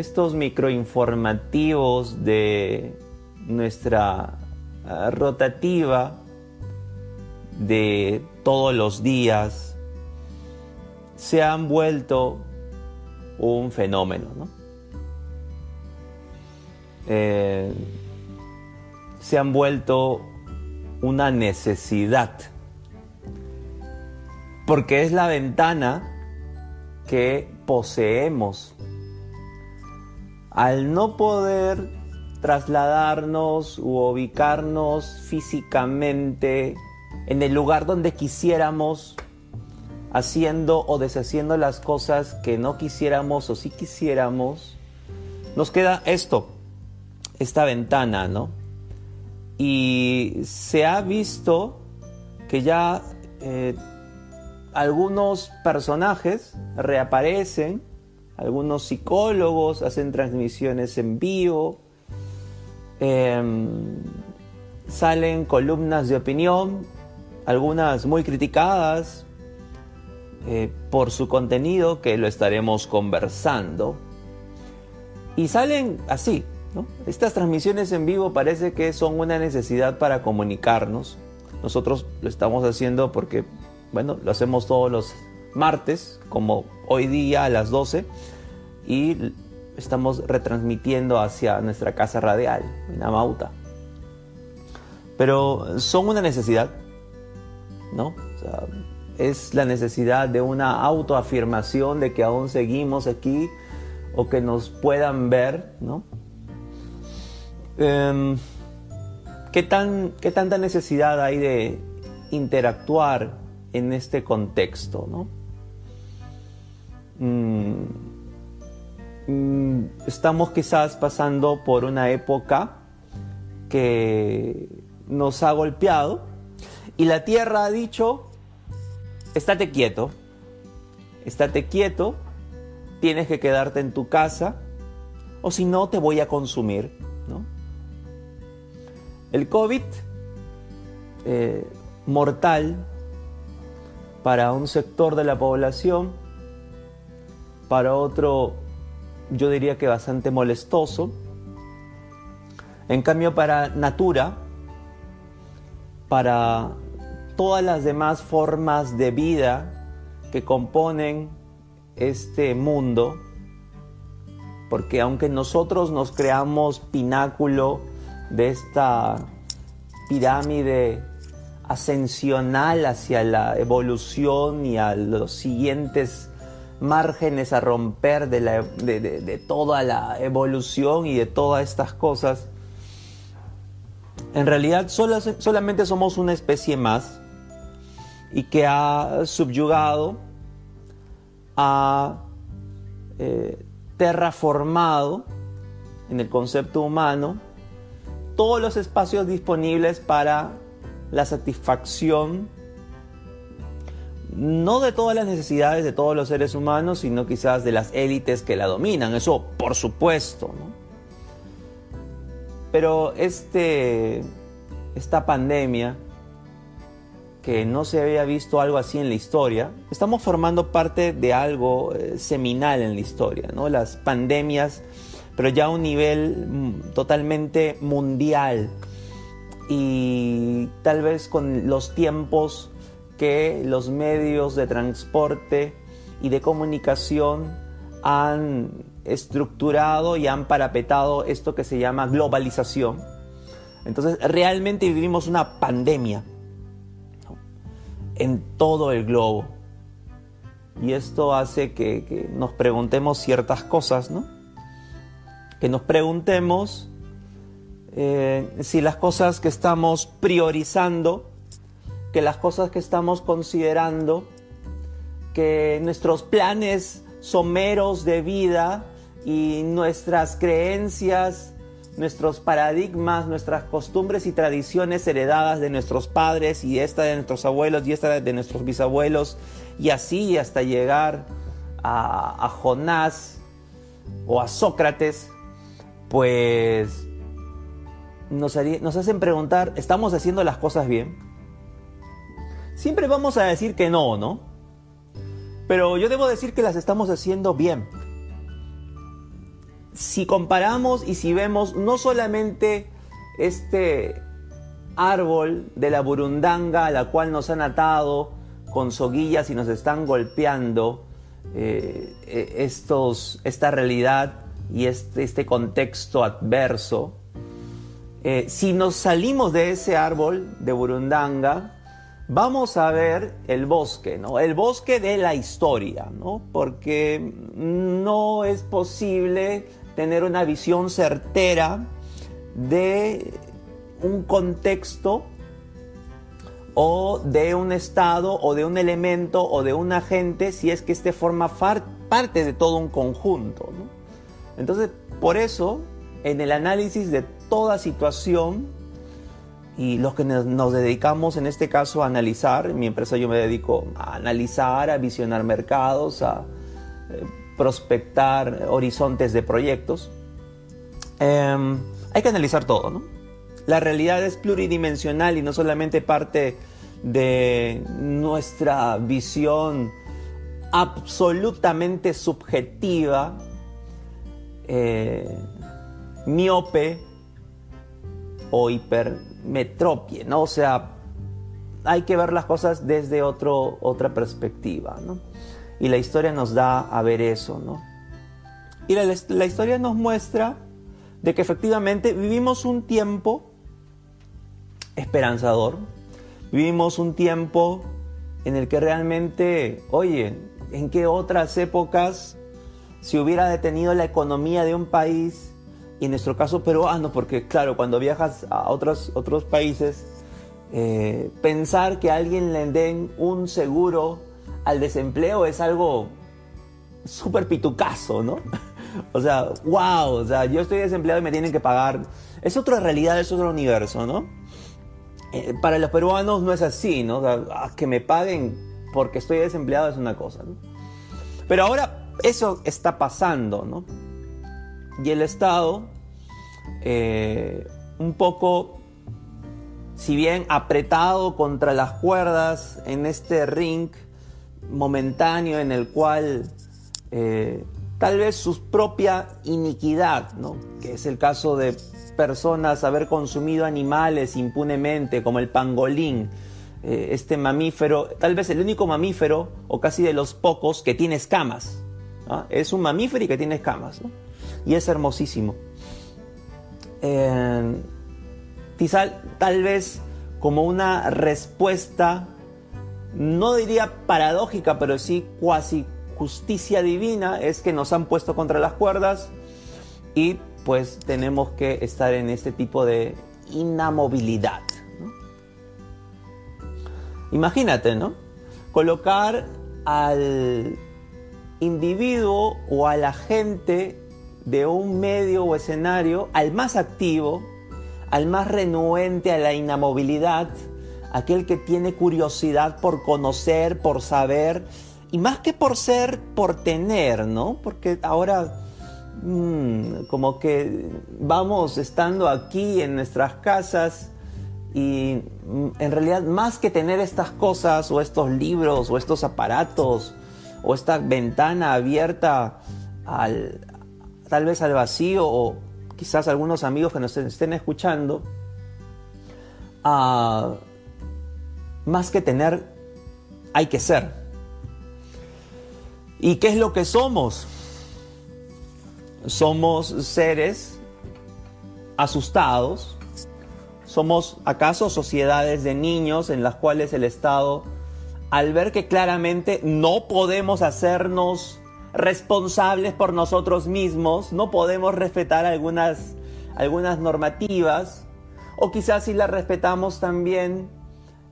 estos microinformativos de nuestra ah, rotativa de todos los días se han vuelto un fenómeno, ¿no? Eh, se han vuelto una necesidad, porque es la ventana que poseemos. Al no poder trasladarnos u ubicarnos físicamente en el lugar donde quisiéramos, haciendo o deshaciendo las cosas que no quisiéramos o sí quisiéramos, nos queda esto, esta ventana, ¿no? Y se ha visto que ya eh, algunos personajes reaparecen, algunos psicólogos hacen transmisiones en vivo, em, salen columnas de opinión, algunas muy criticadas eh, por su contenido, que lo estaremos conversando, y salen así, Estas transmisiones en vivo parece que son una necesidad para comunicarnos. Nosotros lo estamos haciendo porque bueno, lo hacemos todos los martes, como hoy día a las 12, y estamos retransmitiendo hacia nuestra casa radial, en Amauta. Pero son una necesidad, ¿no? es la necesidad de una autoafirmación de que aún seguimos aquí o que nos puedan ver, ¿no? Em, ¿qué, tan, ¿Qué tanta necesidad hay de interactuar en este contexto, ¿no? Mm, mm, estamos quizás pasando por una época que nos ha golpeado y la tierra ha dicho, estate quieto, estate quieto, tienes que quedarte en tu casa o si no te voy a consumir, ¿no? El COVID eh, mortal para un sector de la población, para otro yo diría que bastante molestoso. En cambio para Natura, para todas las demás formas de vida que componen este mundo, porque aunque nosotros nos creamos pináculo de esta pirámide ascensional hacia la evolución y a los siguientes márgenes a romper de, toda la evolución y de todas estas cosas, en realidad solamente somos una especie más y que ha subyugado, ha eh, terraformado en el concepto humano todos los espacios disponibles para la satisfacción no de todas las necesidades de todos los seres humanos, sino quizás de las élites que la dominan. Eso, por supuesto. Pero este, esta pandemia, que no se había visto algo así en la historia, estamos formando parte de algo eh, seminal en la historia, ¿no? Las pandemias, pero ya a un nivel mm, totalmente mundial y tal vez con los tiempos que los medios de transporte y de comunicación han estructurado y han parapetado esto que se llama globalización. Entonces realmente vivimos una pandemia en todo el globo. Y esto hace que, nos preguntemos ciertas cosas, ¿no? Que nos preguntemos eh, si las cosas que estamos priorizando, que las cosas que estamos considerando, que nuestros planes someros de vida y nuestras creencias, nuestros paradigmas, nuestras costumbres y tradiciones heredadas de nuestros padres y esta de nuestros abuelos y esta de nuestros bisabuelos y así hasta llegar a, Jonás o a Sócrates, pues nos, hacen preguntar, ¿estamos haciendo las cosas bien? Siempre vamos a decir que no, ¿no? Pero yo debo decir que las estamos haciendo bien. si comparamos y si vemos no solamente este árbol de la burundanga a la cual nos han atado con soguillas y nos están golpeando eh, eh, estos, esta realidad y este, este contexto adverso, eh, si nos salimos de ese árbol de burundanga, vamos a ver el bosque, ¿no? El bosque de la historia, ¿no? Porque no es posible tener una visión certera de un contexto o de un estado o de un elemento o de un agente si es que éste forma parte de todo un conjunto. Entonces, por eso, en el análisis de toda situación, y los que nos dedicamos en este caso a analizar, en mi empresa yo me dedico a analizar, a visionar mercados, a eh, prospectar horizontes de proyectos, em, hay que analizar todo, ¿no? La realidad es pluridimensional y no solamente parte de nuestra visión absolutamente subjetiva, eh, miope o hipermetropie, ¿no? O sea, hay que ver las cosas desde otro, otra perspectiva, ¿no? Y la historia nos da a ver eso, ¿no? Y la, la historia nos muestra de que efectivamente vivimos un tiempo esperanzador. Vivimos un tiempo en el que realmente, oye, ¿en qué otras épocas se hubiera detenido la economía de un país? Y en nuestro caso peruano, porque claro, cuando viajas a otros, otros países, eh, pensar que a alguien le den un seguro al desempleo es algo súper pitucazo, ¿no? o sea, wow, o sea, yo estoy desempleado y me tienen que pagar. Es otra realidad, es otro universo, ¿no? Eh, para los peruanos no es así, ¿no? Ah, que me paguen porque estoy desempleado es una cosa, ¿no? Pero ahora eso está pasando, ¿no? Y el Estado, eh, un poco, si bien apretado contra las cuerdas en este ring momentáneo en el cual eh, tal vez su propia iniquidad, ¿no? que es el caso de personas haber consumido animales impunemente, como el pangolín, eh, este mamífero, tal vez el único mamífero, o casi de los pocos, que tiene escamas. ¿ah? Es un mamífero y que tiene escamas. Y es hermosísimo. Eh, tal vez como una respuesta, no diría paradójica, pero sí cuasi justicia divina, es que nos han puesto contra las cuerdas y pues tenemos que estar en este tipo de inamovilidad. Imagínate, ¿no? Colocar al individuo o a la gente de un medio o escenario al más activo, al más renuente a la inamovilidad, aquel que tiene curiosidad por conocer, por saber, y más que por ser, por tener, ¿no? Porque ahora Mm, como que vamos estando aquí en nuestras casas y mm, en realidad más que tener estas cosas o estos libros o estos aparatos o esta ventana abierta al, tal vez al vacío o quizás algunos amigos que nos estén escuchando, ah, más que tener, hay que ser. ¿Y qué es lo que somos? somos seres asustados, somos acaso sociedades de niños en las cuales el Estado, al ver que claramente no podemos hacernos responsables por nosotros mismos, no podemos respetar algunas, algunas normativas, o quizás si las respetamos también,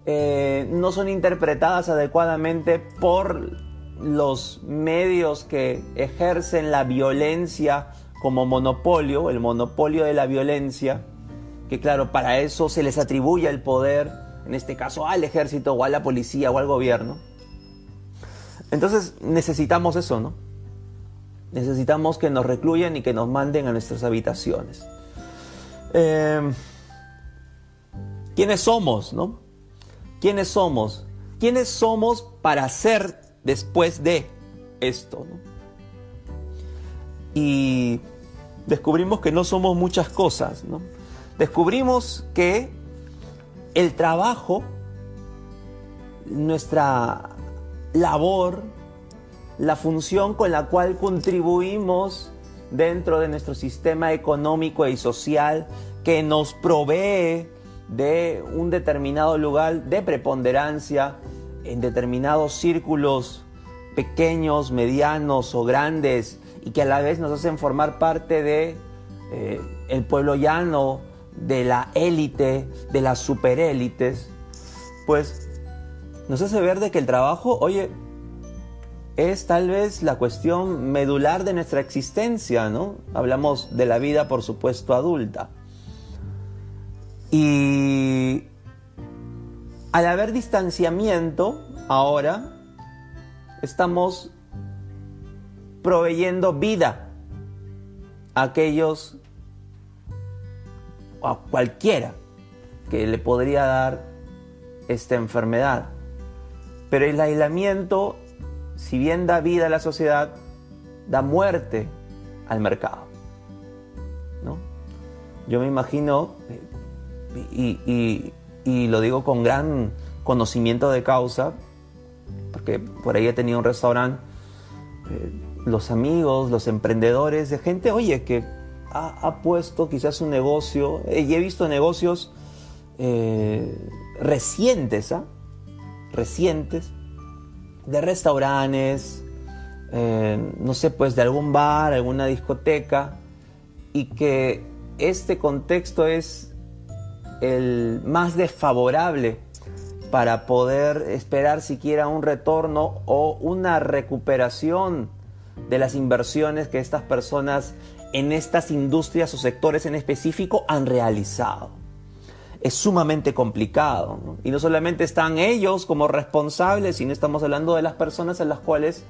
eh, no son interpretadas adecuadamente por los medios que ejercen la violencia como monopolio, el monopolio de la violencia, que claro, para eso se les atribuye el poder, en este caso al ejército o a la policía o al gobierno. Entonces necesitamos eso, ¿no? Necesitamos que nos recluyan y que nos manden a nuestras habitaciones. Em, ¿Quiénes somos, no? ¿Quiénes somos? ¿Quiénes somos para ser después de esto. Y descubrimos que no somos muchas cosas. ¿no? Descubrimos que el trabajo, nuestra labor, la función con la cual contribuimos dentro de nuestro sistema económico y social que nos provee de un determinado lugar de preponderancia en determinados círculos pequeños, medianos o grandes y que a la vez nos hacen formar parte de eh, el pueblo llano, de la élite, de las superélites, pues nos hace ver de que el trabajo, oye, es tal vez la cuestión medular de nuestra existencia, ¿no? Hablamos de la vida, por supuesto, adulta. Y al haber distanciamiento, ahora estamos proveyendo vida a aquellos, a cualquiera que le podría dar esta enfermedad. Pero el aislamiento, si bien da vida a la sociedad, da muerte al mercado. ¿no? Yo me imagino, y, lo digo con gran conocimiento de causa, porque por ahí he tenido un restaurante, eh, los amigos, los emprendedores, de gente, oye, que ha, puesto quizás un negocio, eh, y he visto negocios eh, recientes, ¿ah? Recientes, de restaurantes, no sé, pues de algún bar, alguna discoteca, y que este contexto es el más desfavorable para poder esperar siquiera un retorno o una recuperación de las inversiones que estas personas en estas industrias o sectores en específico han realizado. Es sumamente complicado. Y no solamente están ellos como responsables, sino estamos hablando de las personas en las cuales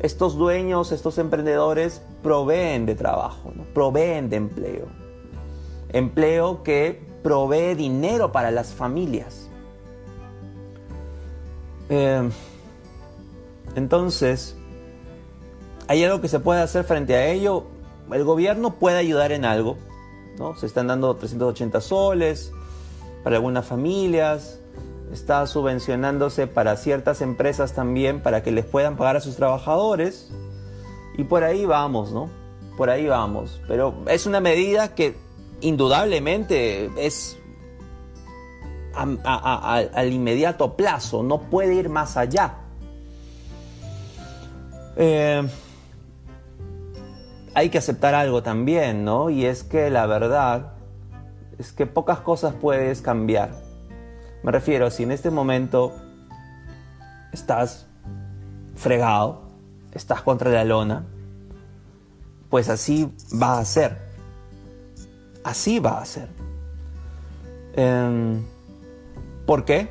estos dueños, estos emprendedores proveen de trabajo, proveen de empleo. Empleo que provee dinero para las familias. Eh, entonces, ¿hay algo que se puede hacer frente a ello? El gobierno puede ayudar en algo. ¿no? Se están dando 380 soles para algunas familias. Está subvencionándose para ciertas empresas también para que les puedan pagar a sus trabajadores. Y por ahí vamos, ¿no? Por ahí vamos. Pero es una medida que indudablemente es al inmediato plazo, no puede ir más allá. Eh, hay que aceptar algo también, ¿no? Y es que la verdad es que pocas cosas puedes cambiar. Me refiero, si en este momento estás fregado, estás contra la lona, pues así va a ser. Así va a ser. Em, ¿Por qué?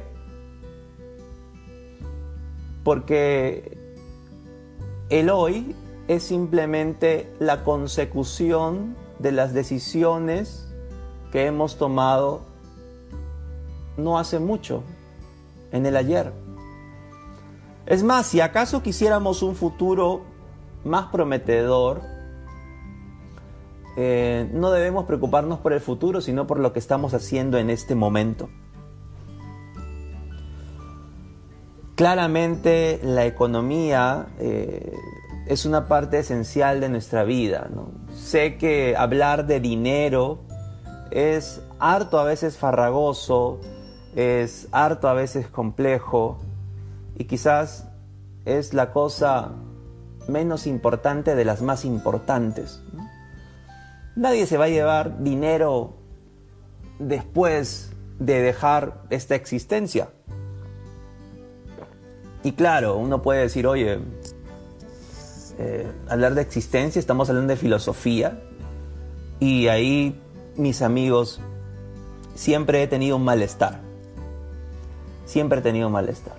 Porque el hoy es simplemente la consecución de las decisiones que hemos tomado no hace mucho, en el ayer. Es más, si acaso quisiéramos un futuro más prometedor, eh, no debemos preocuparnos por el futuro, sino por lo que estamos haciendo en este momento. Claramente la economía eh, es una parte esencial de nuestra vida. Sé que hablar de dinero es harto a veces farragoso, es harto a veces complejo y quizás es la cosa menos importante de las más importantes. Nadie se va a llevar dinero después de dejar esta existencia. Y claro, uno puede decir, oye, eh, hablar de existencia, estamos hablando de filosofía, y ahí mis amigos, siempre he tenido un malestar, siempre he tenido un malestar,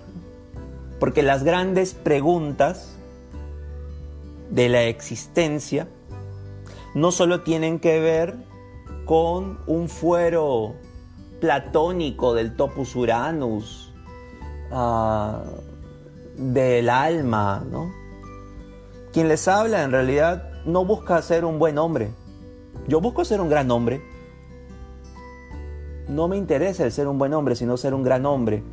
porque las grandes preguntas de la existencia no solo tienen que ver con un fuero platónico del topus uranus, uh, del alma, ¿no? Quien les habla en realidad no busca ser un buen hombre, Yo busco ser un gran hombre. No me interesa el ser un buen hombre, sino ser un gran hombre.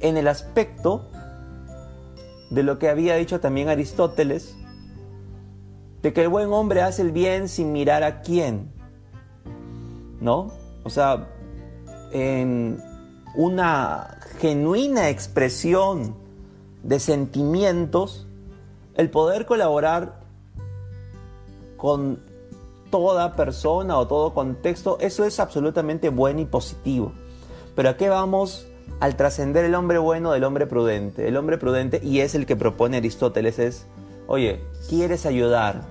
En el aspecto de lo que había dicho también Aristóteles, de que el buen hombre hace el bien sin mirar a quién. ¿No? O sea, en una genuina expresión de sentimientos, el poder colaborar con toda persona o todo contexto, eso es absolutamente bueno y positivo. Pero ¿a qué vamos al trascender el hombre bueno del hombre prudente? El hombre prudente, y es el que propone Aristóteles, es, oye, quieres ayudar,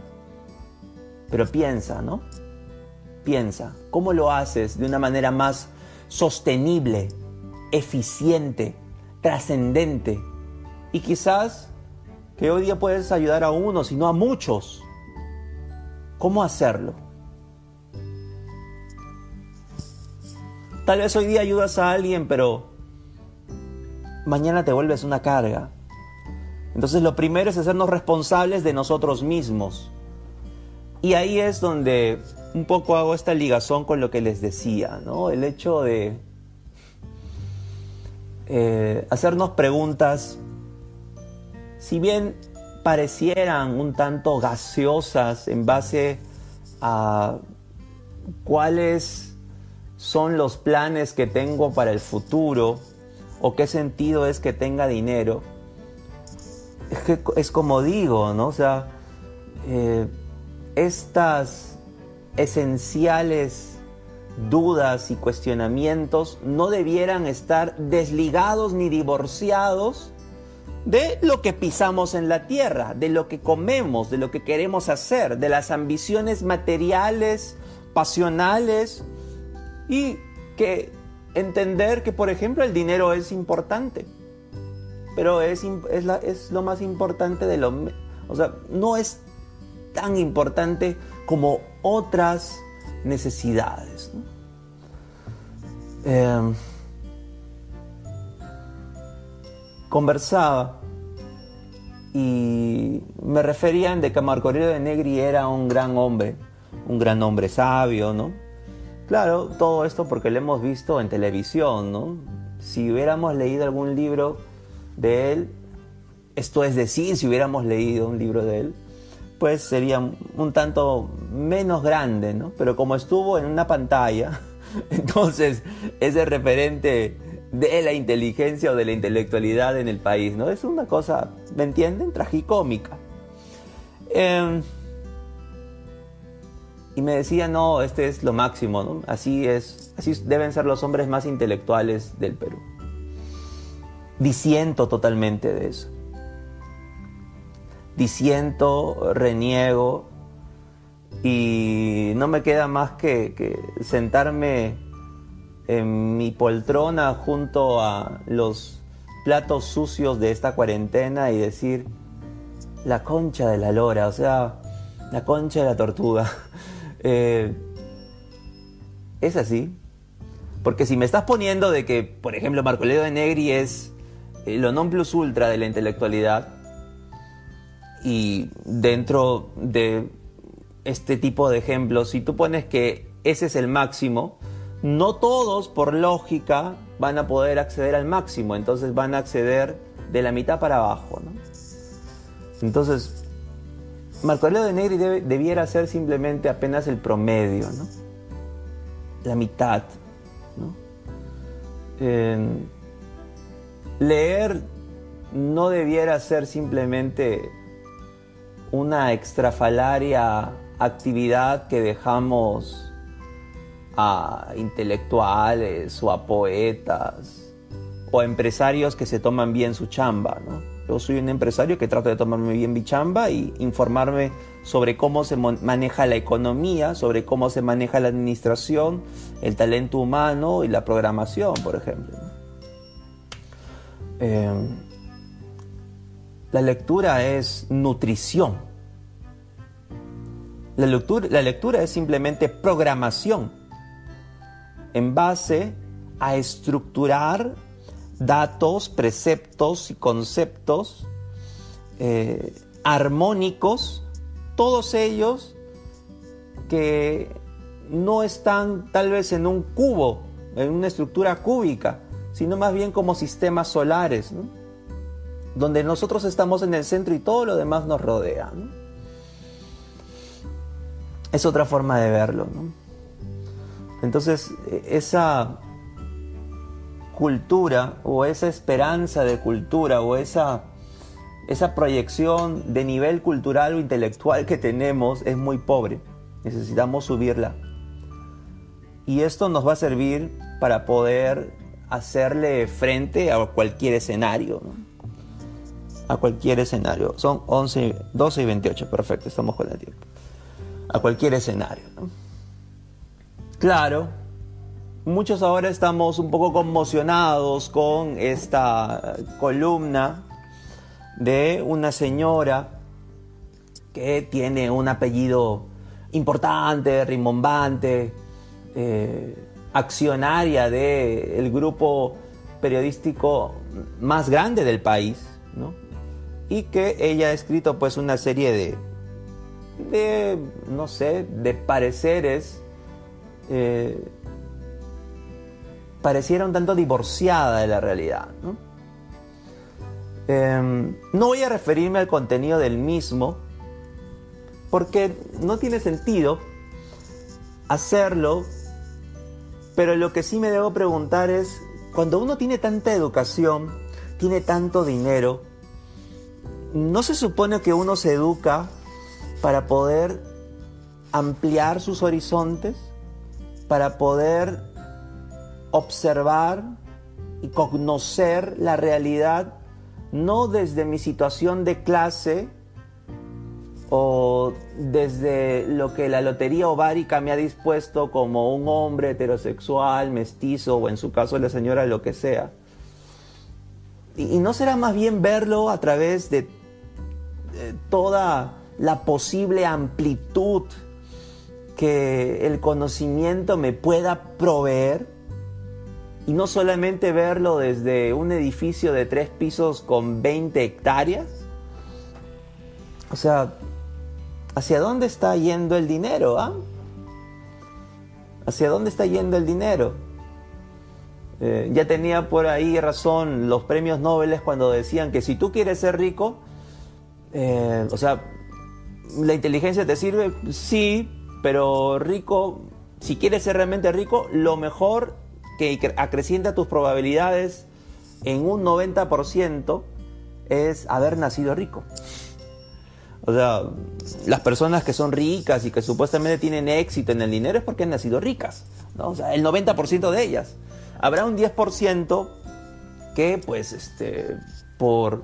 pero piensa, ¿no? Piensa, ¿cómo lo haces de una manera más sostenible, eficiente, trascendente? Y quizás que hoy día puedes ayudar a uno, sino a muchos. ¿Cómo hacerlo? Tal vez hoy día ayudas a alguien, pero mañana te vuelves una carga. Entonces lo primero es hacernos responsables de nosotros mismos. Y ahí es donde un poco hago esta ligazón con lo que les decía, ¿no? El hecho de eh, hacernos preguntas, si bien parecieran un tanto gaseosas en base a cuáles son los planes que tengo para el futuro o qué sentido es que tenga dinero, es, como digo, ¿no? Sea, eh, estas esenciales dudas y cuestionamientos no debieran estar desligados ni divorciados de lo que pisamos en la tierra, de lo que comemos, de lo que queremos hacer, de las ambiciones materiales, pasionales y que entender que, por ejemplo, el dinero es importante, pero es, es, lo más importante de lo... O sea, no es tan importante como otras necesidades. Em, conversaba y me referían de que Marco Aurelio de Negri era un gran hombre, un gran hombre sabio, ¿no? Claro, todo esto porque lo hemos visto en televisión, ¿no? Si hubiéramos leído algún libro de él, esto es decir, si hubiéramos leído un libro de él, pues sería un tanto menos grande, ¿no? Pero como estuvo en una pantalla, entonces ese referente de la inteligencia o de la intelectualidad en el país, ¿no? Es una cosa, ¿me entienden? Tragicómica. Em, y me decía, no, este es lo máximo, ¿no? Así es, así deben ser los hombres más intelectuales del Perú. Disiento totalmente de eso. Disiento, reniego y no me queda más que, que sentarme en mi poltrona junto a los platos sucios de esta cuarentena y decir, la concha de la lora, o sea, la concha de la tortuga. Eh, es así. Porque si me estás poniendo de que, por ejemplo, Marco Leo de Negri es lo non plus ultra de la intelectualidad, y dentro de este tipo de ejemplos, si tú pones que ese es el máximo, no todos, por lógica, van a poder acceder al máximo, entonces van a acceder de la mitad para abajo. Entonces, Marco Aurelio de Negri debiera ser simplemente apenas el promedio, ¿no? la mitad. leer no debiera ser simplemente una extrafalaria actividad que dejamos a intelectuales o a poetas o empresarios que se toman bien su chamba. ¿no? Yo soy un empresario que trato de tomarme bien mi chamba y informarme sobre cómo se maneja la economía, sobre cómo se maneja la administración, el talento humano y la programación, por ejemplo. Em, la lectura es nutrición. La lectura, la lectura es simplemente programación en base a estructurar datos, preceptos y conceptos eh, armónicos, todos ellos que no están tal vez en un cubo, en una estructura cúbica, sino más bien como sistemas solares, donde nosotros estamos en el centro y todo lo demás nos rodea. Es otra forma de verlo. Entonces, esa cultura o esa esperanza de cultura o esa, esa proyección de nivel cultural o intelectual que tenemos es muy pobre. Necesitamos subirla. Y esto nos va a servir para poder hacerle frente a cualquier escenario. A cualquier escenario. Son 11, 12 y 28. Perfecto, estamos con el tiempo. A cualquier escenario. Claro, muchos ahora estamos un poco conmocionados con esta columna de una señora que tiene un apellido importante, rimbombante, eh, accionaria del grupo periodístico más grande del país, ¿no? y que ella ha escrito pues una serie de, de no sé, de pareceres eh, pareciera un tanto divorciada de la realidad. Em, no voy a referirme al contenido del mismo porque no tiene sentido hacerlo, pero lo que sí me debo preguntar es, cuando uno tiene tanta educación, tiene tanto dinero, ¿no se supone que uno se educa para poder ampliar sus horizontes? Para poder observar y conocer la realidad no desde mi situación de clase o desde lo que la lotería ovárica me ha dispuesto como un hombre heterosexual, mestizo o en su caso la señora lo que sea. Y, no será más bien verlo a través de toda la posible amplitud que el conocimiento me pueda proveer y no solamente verlo desde un edificio de tres pisos con 20 hectáreas. O sea, ¿hacia dónde está yendo el dinero? Ah? ¿Hacia dónde está yendo el dinero? Eh, ya tenía por ahí razón los premios Nobel cuando decían que si tú quieres ser rico, eh, o sea, la inteligencia te sirve, sí, pero rico, si quieres ser realmente rico, lo mejor que acrecienta tus probabilidades en un 90% es haber nacido rico. O sea, las personas que son ricas y que supuestamente tienen éxito en el dinero es porque han nacido ricas. O sea, el 90% de ellas. Habrá un 10% que, pues, este, por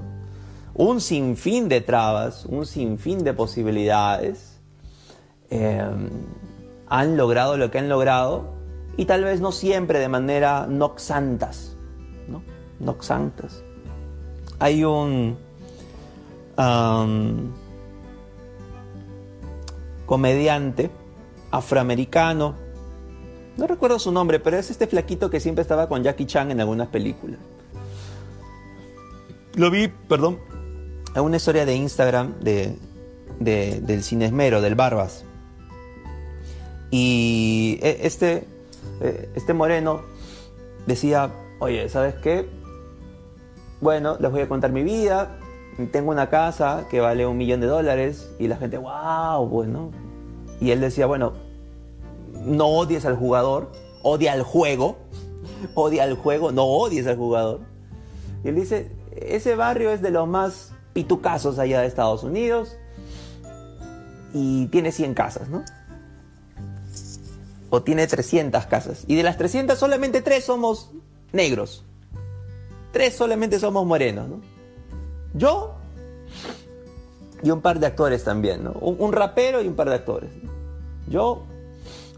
un sinfín de trabas, un sinfín de posibilidades, eh, han logrado lo que han logrado y tal vez no siempre de manera noxantas, ¿no? Noxantas. Hay un comediante afroamericano, no recuerdo su nombre, pero es este flaquito que siempre estaba con Jackie Chan en algunas películas. Lo vi, perdón, en una historia de Instagram de, del cinesmero, del Barbas. Y e, este eh, este moreno decía, oye, ¿sabes qué? Bueno, les voy a contar mi vida. Tengo una casa que vale un millón de dólares y la gente, wow, bueno. Y él decía, bueno, no odies al jugador, odia al juego, odia al juego, no odies al jugador. Y él dice, ese barrio es de los más pitucasos allá de Estados Unidos y tiene 100 casas, ¿no? O tiene 300 casas. Y de las 300 solamente 3 somos negros. 3 solamente somos morenos. Yo y un par de actores también. ¿no? Un, rapero y un par de actores. Yo,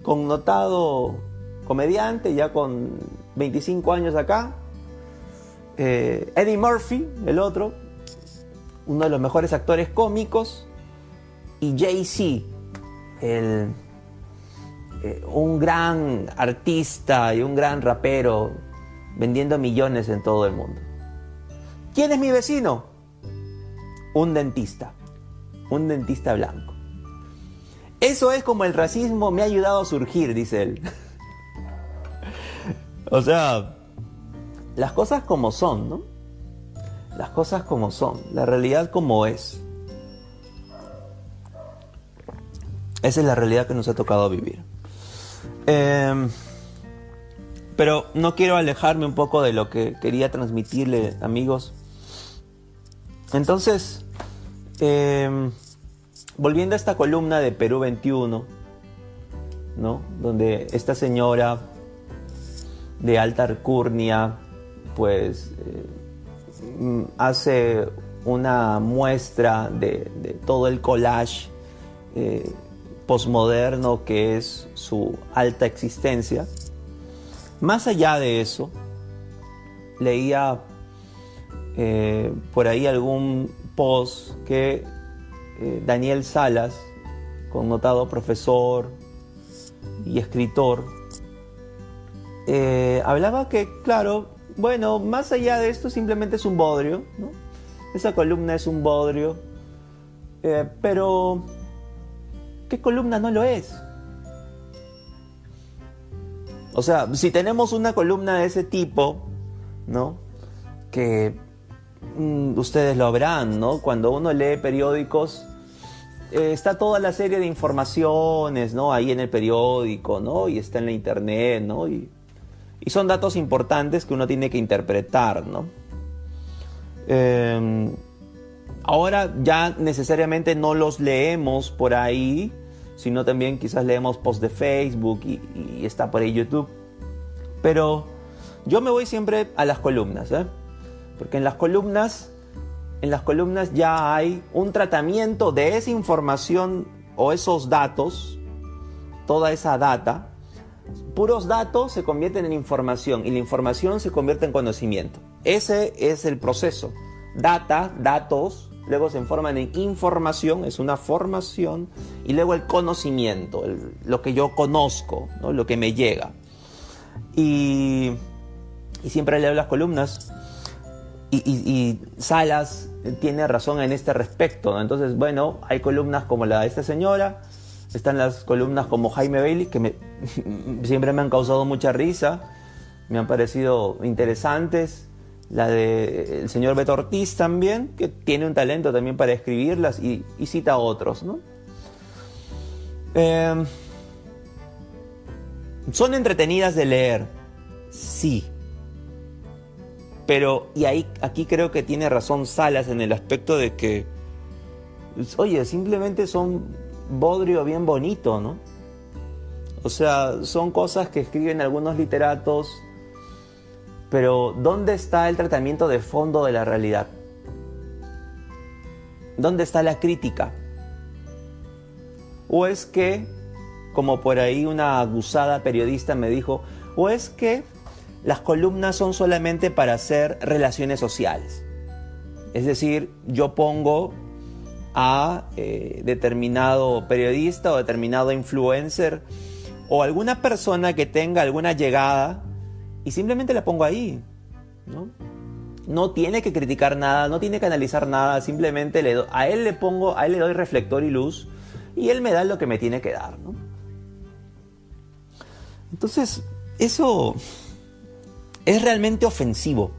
connotado comediante, ya con 25 años acá. Eh, Eddie Murphy, el otro, uno de los mejores actores cómicos. Y Jay-Z, el eh, un gran artista y un gran rapero vendiendo millones en todo el mundo. ¿Quién es mi vecino? Un dentista, un dentista blanco. Eso es como el racismo me ha ayudado a surgir, dice él. o sea, las cosas como son, ¿no? Las cosas como son, la realidad como es. Esa es la realidad que nos ha tocado vivir. Em, pero no quiero alejarme un poco de lo que quería transmitirle, amigos. Entonces, em, volviendo a esta columna de Perú 21, ¿no? Donde esta señora de alta alcurnia, pues, eh, hace una muestra de, todo el collage eh, posmoderno que es su alta existencia. Más allá de eso, leía eh, por ahí algún post que eh, Daniel Salas, connotado profesor y escritor, eh, hablaba que, claro, bueno, más allá de esto simplemente es un bodrio, Esa columna es un bodrio, pero ¿qué columna no lo es? O sea, si tenemos una columna de ese tipo, ¿no? Que mm, ustedes lo verán, ¿no? Cuando uno lee periódicos, eh, está toda la serie de informaciones, ¿no? Ahí en el periódico, ¿no? Y está en la internet, ¿no? Y, son datos importantes que uno tiene que interpretar, ¿no? Em, ahora ya necesariamente no los leemos por ahí, sino también quizás leemos post de Facebook y, está por ahí YouTube. Pero yo me voy siempre a las columnas, ¿eh? porque en las columnas, en las columnas ya hay un tratamiento de esa información o esos datos, toda esa data. Puros datos se convierten en información y la información se convierte en conocimiento. Ese es el proceso. Data, datos, luego se forman en información, es una formación, y luego el conocimiento, lo que yo conozco, lo que me llega. Y, siempre leo las columnas, y, Salas tiene razón en este respecto. Entonces, bueno, hay columnas como la de esta señora, están las columnas como Jaime Bailey, que siempre me han causado mucha risa, me han parecido interesantes la de el señor Beto Ortiz también, que tiene un talento también para escribirlas y, cita a otros, ¿no? Em, son entretenidas de leer, sí. Pero, y ahí, aquí creo que tiene razón Salas en el aspecto de que, oye, simplemente son bodrio bien bonito, ¿no? O sea, son cosas que escriben algunos literatos pero ¿dónde está el tratamiento de fondo de la realidad? ¿Dónde está la crítica? ¿O es que, como por ahí una abusada periodista me dijo, o es que las columnas son solamente para hacer relaciones sociales? Es decir, yo pongo a eh, determinado periodista o determinado influencer o alguna persona que tenga alguna llegada y simplemente la pongo ahí. ¿no? no tiene que criticar nada, no tiene que analizar nada, simplemente le a él le pongo, a él le doy reflector y luz y él me da lo que me tiene que dar. ¿no? Entonces, eso es realmente ofensivo.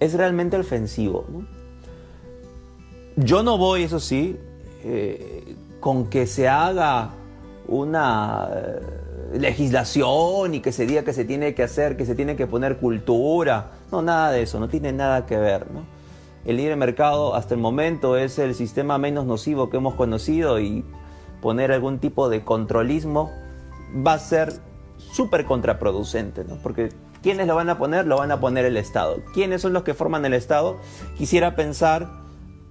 Es realmente ofensivo. Yo no voy, eso sí, eh, con que se haga una legislación y que se diga que se tiene que hacer, que se tiene que poner cultura. No, nada de eso, no tiene nada que ver. ¿no? El libre mercado hasta el momento es el sistema menos nocivo que hemos conocido y poner algún tipo de controlismo va a ser súper contraproducente, ¿no? porque ¿quiénes lo van a poner? Lo van a poner el Estado. ¿Quiénes son los que forman el Estado? Quisiera pensar,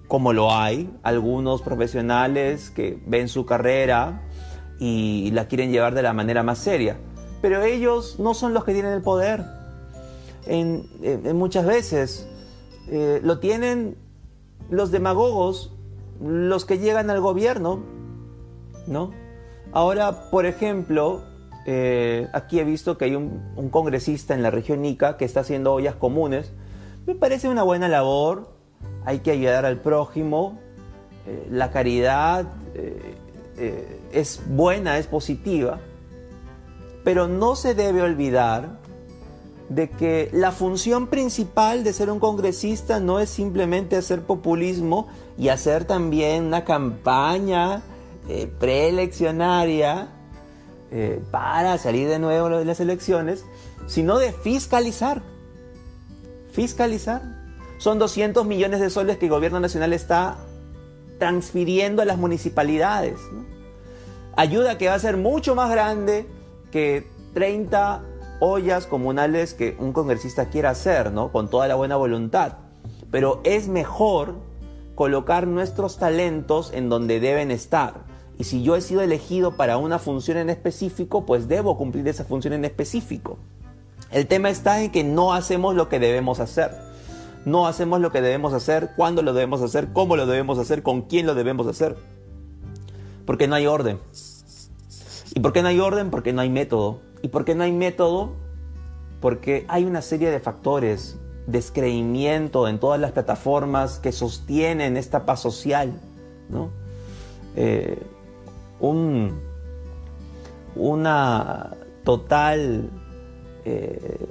como lo hay, algunos profesionales que ven su carrera y la quieren llevar de la manera más seria. Pero ellos no son los que tienen el poder. En, muchas veces eh, lo tienen los demagogos, los que llegan al gobierno, ¿no? Ahora, por ejemplo, eh, aquí he visto que hay un, congresista en la región Ica que está haciendo ollas comunes. Me parece una buena labor. Hay que ayudar al prójimo. Eh, la caridad es buena, es positiva, pero no se debe olvidar de que la función principal de ser un congresista no es simplemente hacer populismo y hacer también una campaña eh, preeleccionaria eh, para salir de nuevo de las elecciones, sino de fiscalizar. Fiscalizar. Son 200 millones de soles que el gobierno nacional está transfiriendo a las municipalidades. Ayuda que va a ser mucho más grande que 30 ollas comunales que un congresista quiera hacer, ¿no? Con toda la buena voluntad. Pero es mejor colocar nuestros talentos en donde deben estar. Y si yo he sido elegido para una función en específico, pues debo cumplir esa función en específico. El tema está en que no hacemos lo que debemos hacer. No hacemos lo que debemos hacer, cuándo lo debemos hacer, cómo lo debemos hacer, con quién lo debemos hacer. Porque no hay orden. ¿Y por qué no hay orden? Porque no hay método. ¿Y por qué no hay método? Porque hay una serie de factores, descreimiento en todas las plataformas que sostienen esta paz social, ¿no? Eh, una total eh,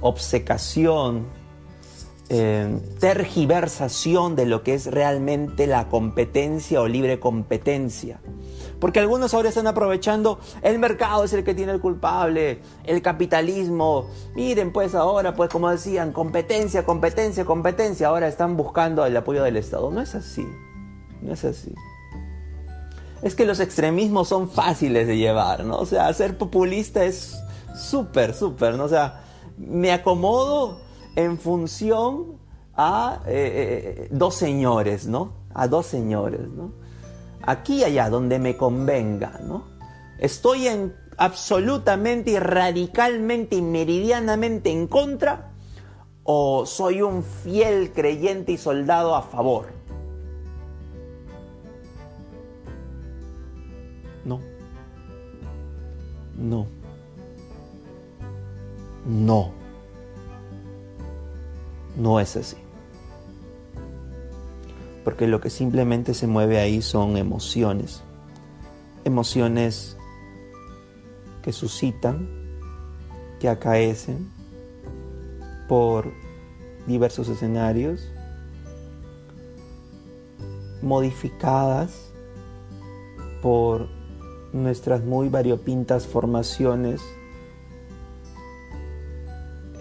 obsecación, eh, tergiversación de lo que es realmente la competencia o libre competencia. Porque algunos ahora están aprovechando, el mercado es el que tiene el culpable, el capitalismo. Miren, pues ahora, pues como decían, competencia, competencia, competencia. Ahora están buscando el apoyo del Estado. No es así. No es así. Es que los extremismos son fáciles de llevar, ¿no? O sea, ser populista es súper, súper, ¿no? O sea, me acomodo en función a eh, eh, dos señores, ¿no? A dos señores, ¿no? aquí y allá, donde me convenga, ¿no? Estoy en absolutamente y radicalmente y meridianamente en contra o soy un fiel creyente y soldado a favor. No. No. No. No es así. Porque lo que simplemente se mueve ahí son emociones, emociones que suscitan, que acaecen por diversos escenarios, modificadas por nuestras muy variopintas formaciones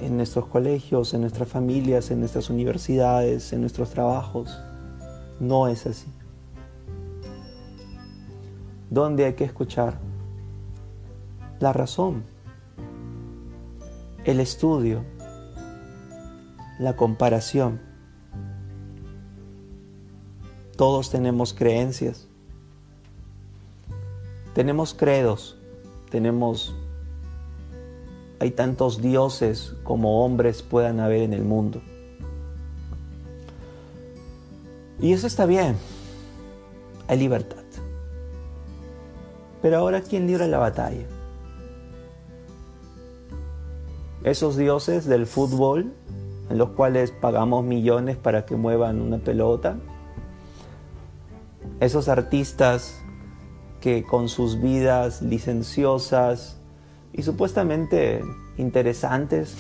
en nuestros colegios, en nuestras familias, en nuestras universidades, en nuestros trabajos. No es así. ¿Dónde hay que escuchar? La razón, el estudio, la comparación. Todos tenemos creencias, tenemos credos, tenemos... Hay tantos dioses como hombres puedan haber en el mundo. Y eso está bien. Hay libertad. Pero ahora, ¿quién libra la batalla? Esos dioses del fútbol, en los cuales pagamos millones para que muevan una pelota. Esos artistas que con sus vidas licenciosas y supuestamente interesantes,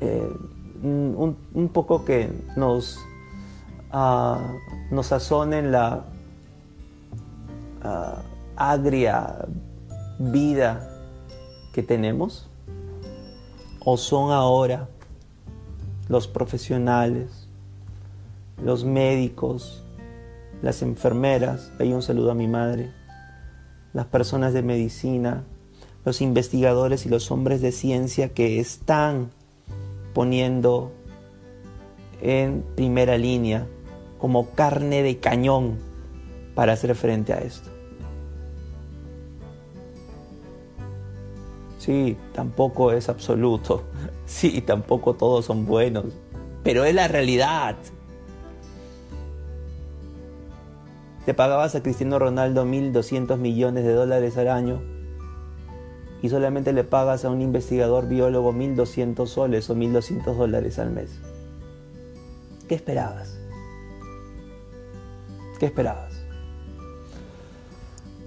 eh, un, poco que nos nos sazonen la agria vida que tenemos? ¿O son ahora los profesionales, los médicos, las enfermeras, ahí un saludo a mi madre, las personas de medicina, los investigadores y los hombres de ciencia que están poniendo en primera línea como carne de cañón para hacer frente a esto. Sí, tampoco es absoluto. Sí, tampoco todos son buenos. Pero es la realidad. Te pagabas a Cristiano Ronaldo 1.200 millones de dólares al año y solamente le pagas a un investigador biólogo 1.200 soles o 1.200 dólares al mes. ¿Qué esperabas? ¿Qué esperabas?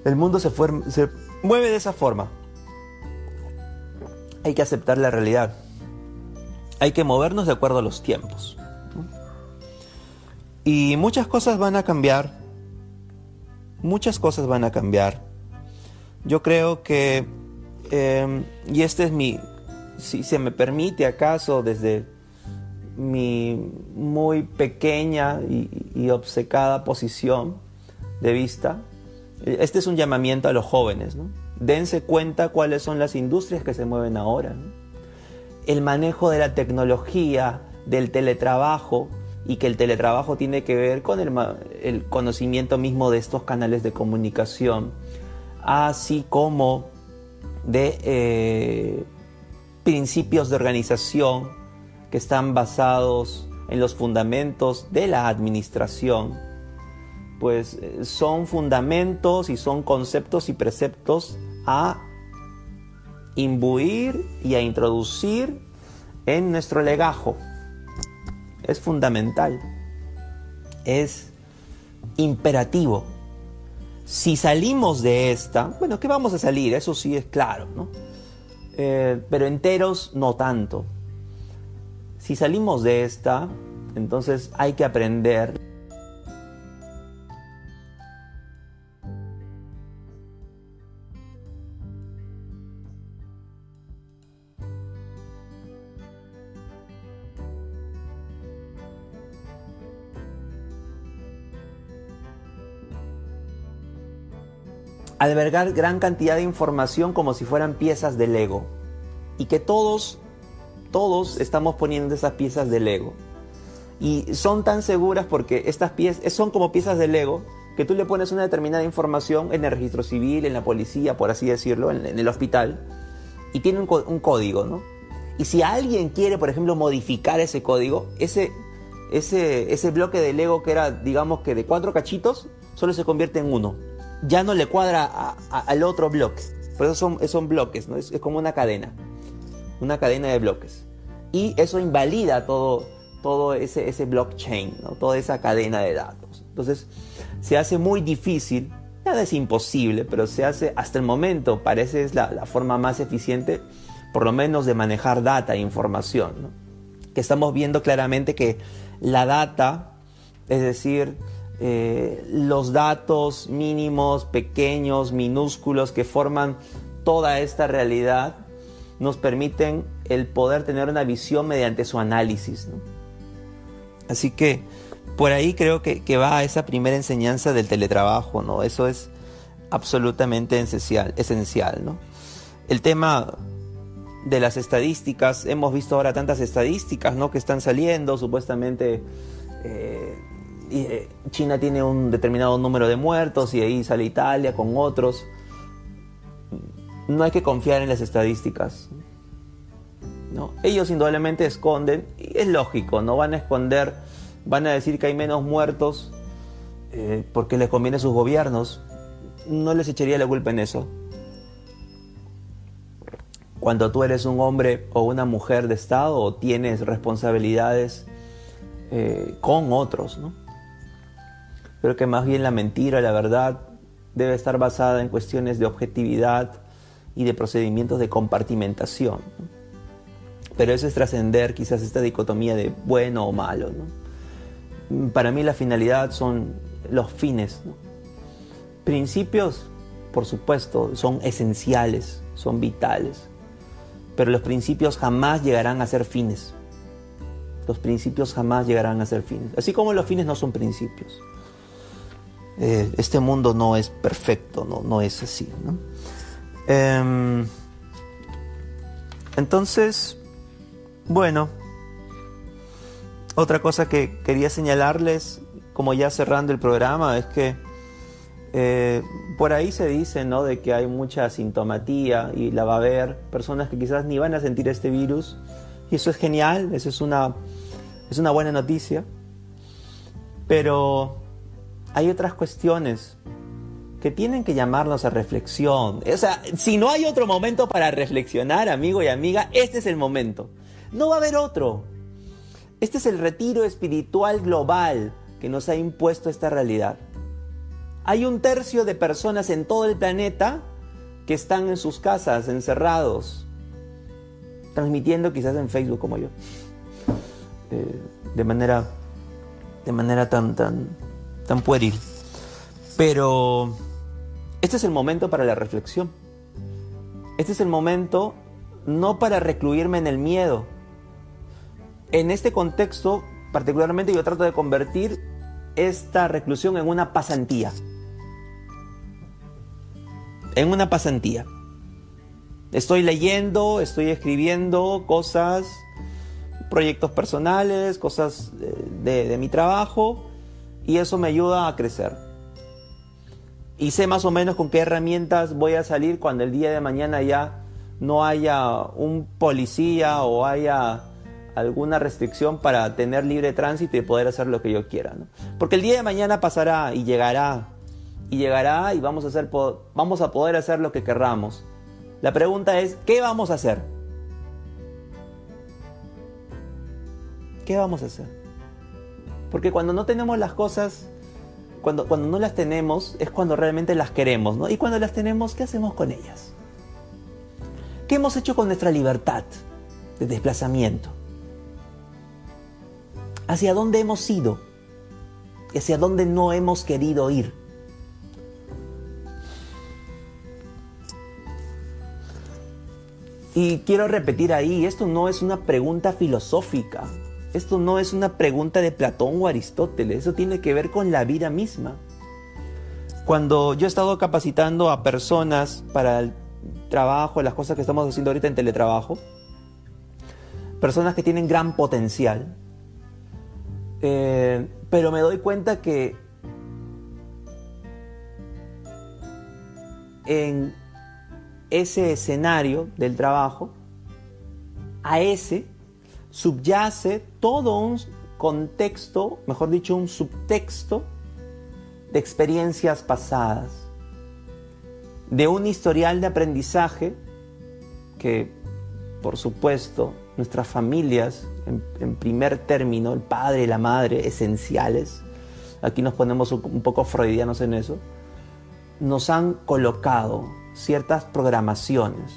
El mundo se, se mueve de esa forma. Hay que aceptar la realidad. Hay que movernos de acuerdo a los tiempos. Y muchas cosas van a cambiar. Muchas cosas van a cambiar. Yo creo que, em, y este es mi, si se me permite acaso desde mi muy pequeña y, obcecada posición de vista, este es un llamamiento a los jóvenes. Dense cuenta cuáles son las industrias que se mueven ahora. El manejo de la tecnología, del teletrabajo, y que el teletrabajo tiene que ver con el, conocimiento mismo de estos canales de comunicación, así como de eh, principios de organización que están basados en los fundamentos de la administración, pues eh, son fundamentos y son conceptos y preceptos a imbuir y a introducir en nuestro legajo. Es fundamental, es imperativo. Si salimos de esta, bueno, ¿qué vamos a salir? Eso sí es claro, ¿no? Eh, pero enteros no tanto. Si salimos de esta, entonces hay que aprender albergar gran cantidad de información como si fueran piezas de Lego. Y que todos, todos estamos poniendo esas piezas de Lego. Y son tan seguras porque estas piezas son como piezas de Lego que tú le pones una determinada información en el registro civil, en la policía, por así decirlo, en, el hospital, y tiene un, un, código, ¿no? Y si alguien quiere, por ejemplo, modificar ese código, ese, ese, ese bloque de Lego que era, digamos que de cuatro cachitos, solo se convierte en uno ya no le cuadra al otro bloque. Por eso son, bloques, ¿no? Es, como una cadena, una cadena de bloques. Y eso invalida todo, todo ese, ese blockchain, ¿no? toda esa cadena de datos. Entonces, se hace muy difícil, nada es imposible, pero se hace hasta el momento, parece es la, la forma más eficiente, por lo menos de manejar data e información. ¿no? Que estamos viendo claramente que la data, es decir, eh, los datos mínimos, pequeños, minúsculos que forman toda esta realidad, nos permiten el poder tener una visión mediante su análisis. Así que por ahí creo que, va esa primera enseñanza del teletrabajo, ¿no? Eso es absolutamente esencial, esencial, ¿no? El tema de las estadísticas, hemos visto ahora tantas estadísticas, ¿no? Que están saliendo, supuestamente eh, China tiene un determinado número de muertos y ahí sale Italia con otros. No hay que confiar en las estadísticas. ¿no? Ellos indudablemente esconden, y es lógico, no van a esconder, van a decir que hay menos muertos eh, porque les conviene a sus gobiernos. No les echaría la culpa en eso. Cuando tú eres un hombre o una mujer de Estado o tienes responsabilidades eh, con otros, ¿no? Creo que más bien la mentira, la verdad, debe estar basada en cuestiones de objetividad y de procedimientos de compartimentación. Pero eso es trascender quizás esta dicotomía de bueno o malo. Para mí la finalidad son los fines. Principios, por supuesto, son esenciales, son vitales. Pero los principios jamás llegarán a ser fines. Los principios jamás llegarán a ser fines. Así como los fines no son principios. Eh, este mundo no es perfecto, no, no es así. Em, entonces, bueno, otra cosa que quería señalarles, como ya cerrando el programa, es que eh, por ahí se dice ¿no? de que hay mucha sintomatía y la va a haber personas que quizás ni van a sentir este virus. Y eso es genial, eso es una, es una buena noticia. Pero hay otras cuestiones que tienen que llamarnos a reflexión. O sea, si no hay otro momento para reflexionar, amigo y amiga, este es el momento. No va a haber otro. Este es el retiro espiritual global que nos ha impuesto esta realidad. Hay un tercio de personas en todo el planeta que están en sus casas, encerrados, transmitiendo quizás en Facebook como yo, eh, de manera, de manera tan, tan, tan pueril. Pero este es el momento para la reflexión. Este es el momento no para recluirme en el miedo. En este contexto, particularmente yo trato de convertir esta reclusión en una pasantía. En una pasantía. Estoy leyendo, estoy escribiendo cosas, proyectos personales, cosas de, de mi trabajo, y eso me ayuda a crecer y sé más o menos con qué herramientas voy a salir cuando el día de mañana ya no haya un policía o haya alguna restricción para tener libre tránsito y poder hacer lo que yo quiera. Porque el día de mañana pasará y llegará y llegará y vamos a, hacer, vamos a poder hacer lo que querramos. La pregunta es, ¿qué vamos a hacer? ¿Qué vamos a hacer? Porque cuando no tenemos las cosas cuando, no las tenemos es cuando realmente las queremos, ¿no? Y cuando las tenemos, ¿qué hacemos con ellas? ¿Qué hemos hecho con nuestra libertad de desplazamiento? ¿Hacia dónde hemos ido? ¿Y hacia dónde no hemos querido ir? Y quiero repetir ahí, esto no es una pregunta filosófica, esto no es una pregunta de Platón o Aristóteles, eso tiene que ver con la vida misma. Cuando yo he estado capacitando a personas para el trabajo, las cosas que estamos haciendo ahorita en teletrabajo, personas que tienen gran potencial, eh, pero me doy cuenta que en ese escenario del trabajo, a ese subyace todo un contexto, mejor dicho, un subtexto de experiencias pasadas, de un historial de aprendizaje que, por supuesto, nuestras familias, en, primer término, el padre y la madre, esenciales, aquí nos ponemos un, poco freudianos en eso, nos han colocado ciertas programaciones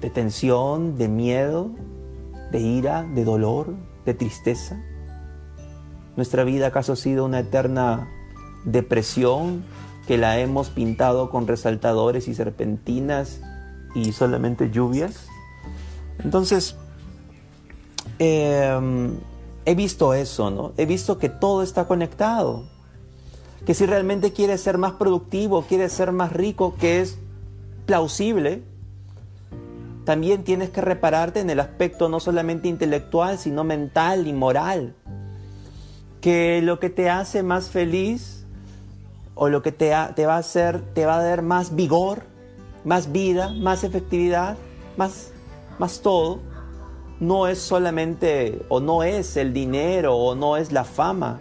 de tensión, de miedo, de ira, de dolor, de tristeza? ¿Nuestra vida acaso ha sido una eterna depresión que la hemos pintado con resaltadores y serpentinas y solamente lluvias? Entonces, em, he visto eso, ¿no? He visto que todo está conectado. Que si realmente quieres ser más productivo, quieres ser más rico, que es plausible, también tienes que repararte en el aspecto no solamente intelectual, sino mental y moral. Que lo que te hace más feliz o lo que te, va a hacer, te va a dar más vigor, más vida, más efectividad, más, más todo, no es solamente o no es el dinero o no es la fama.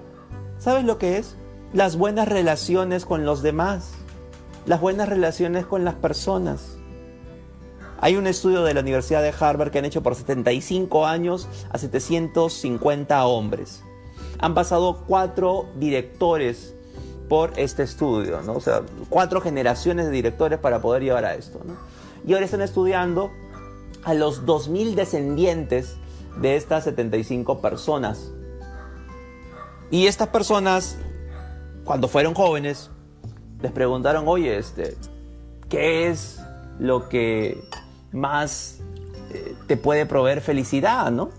¿Sabes lo que es? Las buenas relaciones con los demás, las buenas relaciones con las personas hay un estudio de la Universidad de Harvard que han hecho por 75 años a 750 hombres. Han pasado cuatro directores por este estudio, ¿no? O sea, cuatro generaciones de directores para poder llevar a esto, ¿no? Y ahora están estudiando a los 2.000 descendientes de estas 75 personas. Y estas personas, cuando fueron jóvenes, les preguntaron, oye, este, ¿qué es lo que más eh, te puede proveer felicidad, ¿no?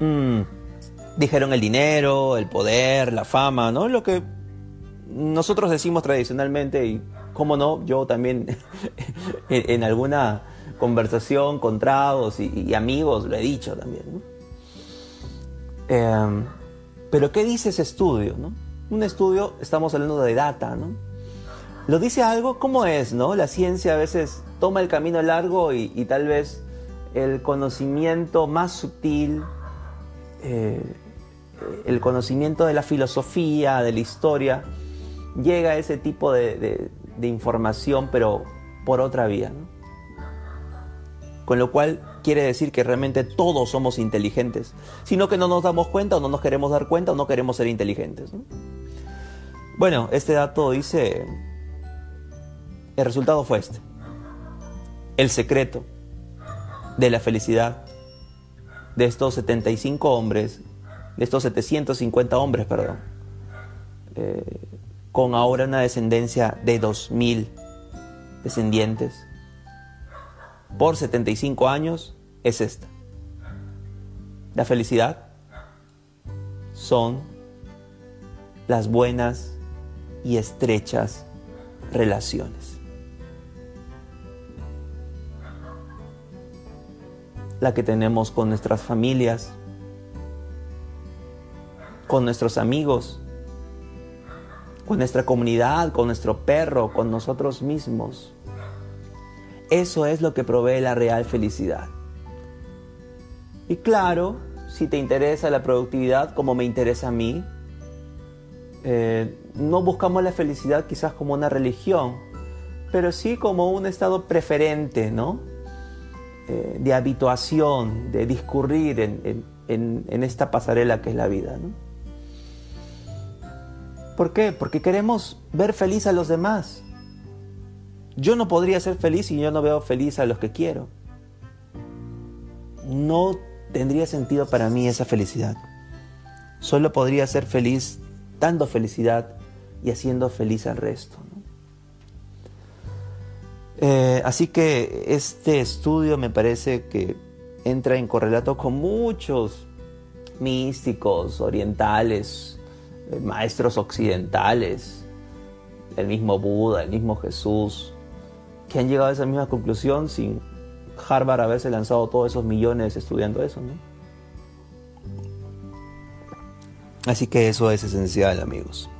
Mm, dijeron el dinero, el poder, la fama, ¿no? Lo que nosotros decimos tradicionalmente y, cómo no, yo también en, alguna conversación con tragos y, amigos lo he dicho también, ¿no? Em, pero ¿qué dice ese estudio, no? Un estudio, estamos hablando de data, ¿no? ¿Lo dice algo? ¿Cómo es, no? La ciencia a veces toma el camino largo y, tal vez el conocimiento más sutil, eh, el conocimiento de la filosofía, de la historia, llega a ese tipo de, información, pero por otra vía. con lo cual quiere decir que realmente todos somos inteligentes, sino que no nos damos cuenta o no nos queremos dar cuenta o no queremos ser inteligentes. Bueno, este dato dice, el resultado fue este. El secreto de la felicidad de estos 75 hombres, de estos 750 hombres, perdón, eh, con ahora una descendencia de 2.000 descendientes, por 75 años, es esta. La felicidad son las buenas y estrechas relaciones. La que tenemos con nuestras familias, con nuestros amigos, con nuestra comunidad, con nuestro perro, con nosotros mismos. Eso es lo que provee la real felicidad. Y claro, si te interesa la productividad como me interesa a mí, eh, no buscamos la felicidad quizás como una religión, pero sí como un estado preferente, ¿no? Eh, de habituación, de discurrir en, en, esta pasarela que es la vida, ¿no? ¿Por qué? Porque queremos ver feliz a los demás. Yo no podría ser feliz si yo no veo feliz a los que quiero. No tendría sentido para mí esa felicidad. Solo podría ser feliz dando felicidad y haciendo feliz al resto. Eh, así que este estudio me parece que entra en correlato con muchos místicos orientales, eh, maestros occidentales, el mismo Buda, el mismo Jesús, que han llegado a esa misma conclusión sin Harvard haberse lanzado todos esos millones estudiando eso, ¿no? Así que eso es esencial, amigos.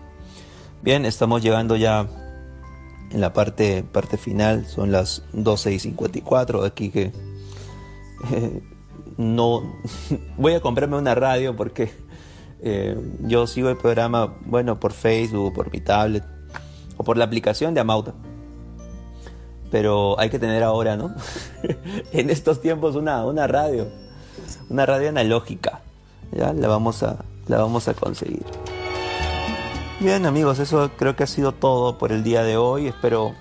Bien, estamos llegando ya en la parte, parte final, son las 12 y 54, aquí que eh, no voy a comprarme una radio porque eh, yo sigo el programa, bueno, por Facebook, por mi tablet o por la aplicación de Amauta pero hay que tener ahora, ¿no? en estos tiempos una, una radio, una radio analógica, ¿ya? La vamos, a, la vamos a conseguir. Bien amigos, eso creo que ha sido todo por el día de hoy. Espero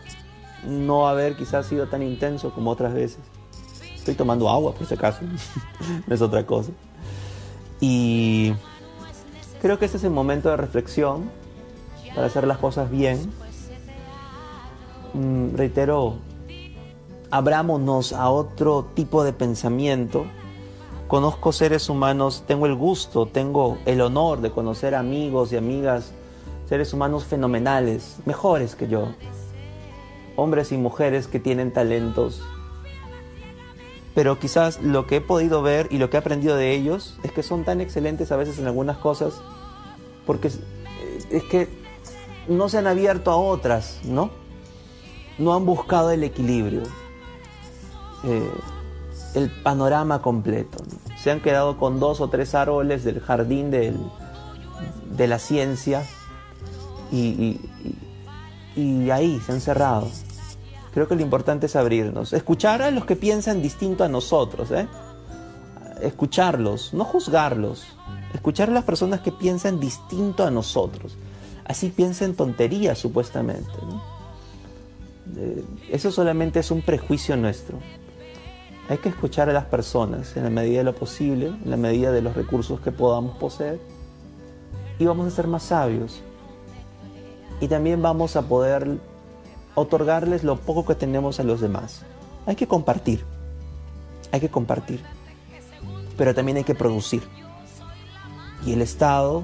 no haber quizás sido tan intenso como otras veces. Estoy tomando agua por si acaso, no es otra cosa. Y creo que este es el momento de reflexión para hacer las cosas bien Mm, reitero, abrámonos a otro tipo de pensamiento. Conozco seres humanos, tengo el gusto, tengo el honor de conocer amigos y amigas, seres humanos fenomenales, mejores que yo. Hombres y mujeres que tienen talentos. Pero quizás lo que he podido ver y lo que he aprendido de ellos es que son tan excelentes a veces en algunas cosas porque es que no se han abierto a otras, ¿no? no han buscado el equilibrio, eh, el panorama completo. Se han quedado con dos o tres árboles del jardín de la ciencia y, ahí se han cerrado. Creo que lo importante es abrirnos, escuchar a los que piensan distinto a nosotros, ¿eh? escucharlos, no juzgarlos, escuchar a las personas que piensan distinto a nosotros. Así piensen tonterías supuestamente. Eh, eso solamente es un prejuicio nuestro. Hay que escuchar a las personas en la medida de lo posible, en la medida de los recursos que podamos poseer, y vamos a ser más sabios. Y también vamos a poder otorgarles lo poco que tenemos a los demás. Hay que compartir, hay que compartir, pero también hay que producir. Y el Estado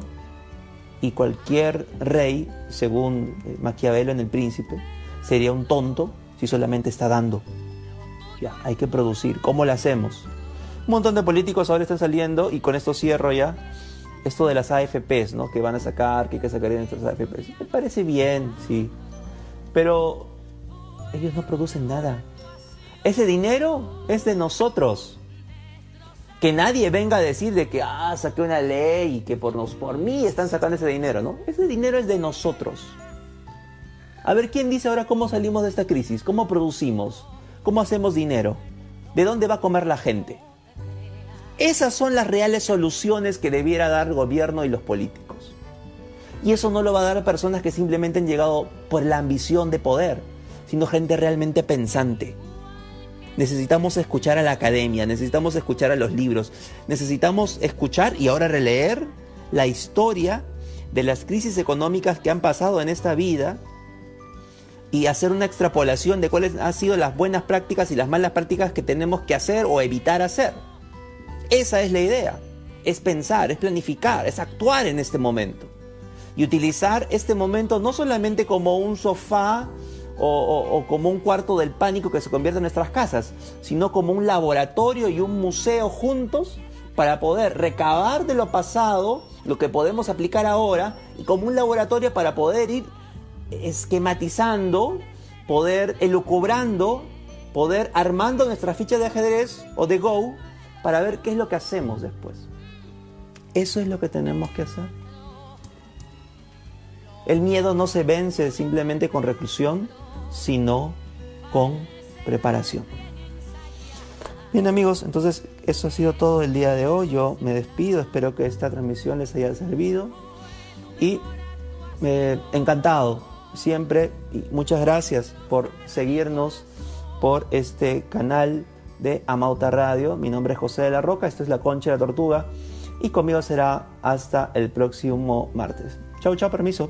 y cualquier rey, según Maquiavelo en El Príncipe, sería un tonto si solamente está dando. Ya, hay que producir. ¿Cómo lo hacemos? Un montón de políticos ahora están saliendo y con esto cierro ya. Esto de las AFPs, ¿no? Que van a sacar, que hay que sacar en estas AFPs. Me parece bien, sí. Pero ellos no producen nada. Ese dinero es de nosotros. Que nadie venga a decir de que, ah, saqué una ley y que por, nos, por mí están sacando ese dinero, ¿no? Ese dinero es de nosotros. A ver, ¿quién dice ahora cómo salimos de esta crisis? ¿Cómo producimos? ¿Cómo hacemos dinero? ¿De dónde va a comer la gente? Esas son las reales soluciones que debiera dar el gobierno y los políticos. Y eso no lo va a dar personas que simplemente han llegado por la ambición de poder, sino gente realmente pensante. Necesitamos escuchar a la academia, necesitamos escuchar a los libros, necesitamos escuchar y ahora releer la historia de las crisis económicas que han pasado en esta vida y hacer una extrapolación de cuáles han sido las buenas prácticas y las malas prácticas que tenemos que hacer o evitar hacer. Esa es la idea. Es pensar, es planificar, es actuar en este momento. Y utilizar este momento no solamente como un sofá o, como un cuarto del pánico que se convierte en nuestras casas, sino como un laboratorio y un museo juntos para poder recabar de lo pasado lo que podemos aplicar ahora y como un laboratorio para poder ir esquematizando, poder elucubrando, poder armando nuestra ficha de ajedrez o de Go para ver qué es lo que hacemos después. Eso es lo que tenemos que hacer. El miedo no se vence simplemente con reclusión, sino con preparación. Bien amigos, entonces eso ha sido todo el día de hoy. Yo me despido, espero que esta transmisión les haya servido y eh, encantado siempre y muchas gracias por seguirnos por este canal de Amauta Radio. Mi nombre es José de la Roca, esto es La Concha la Tortuga y conmigo será hasta el próximo martes. Chau, chau, permiso.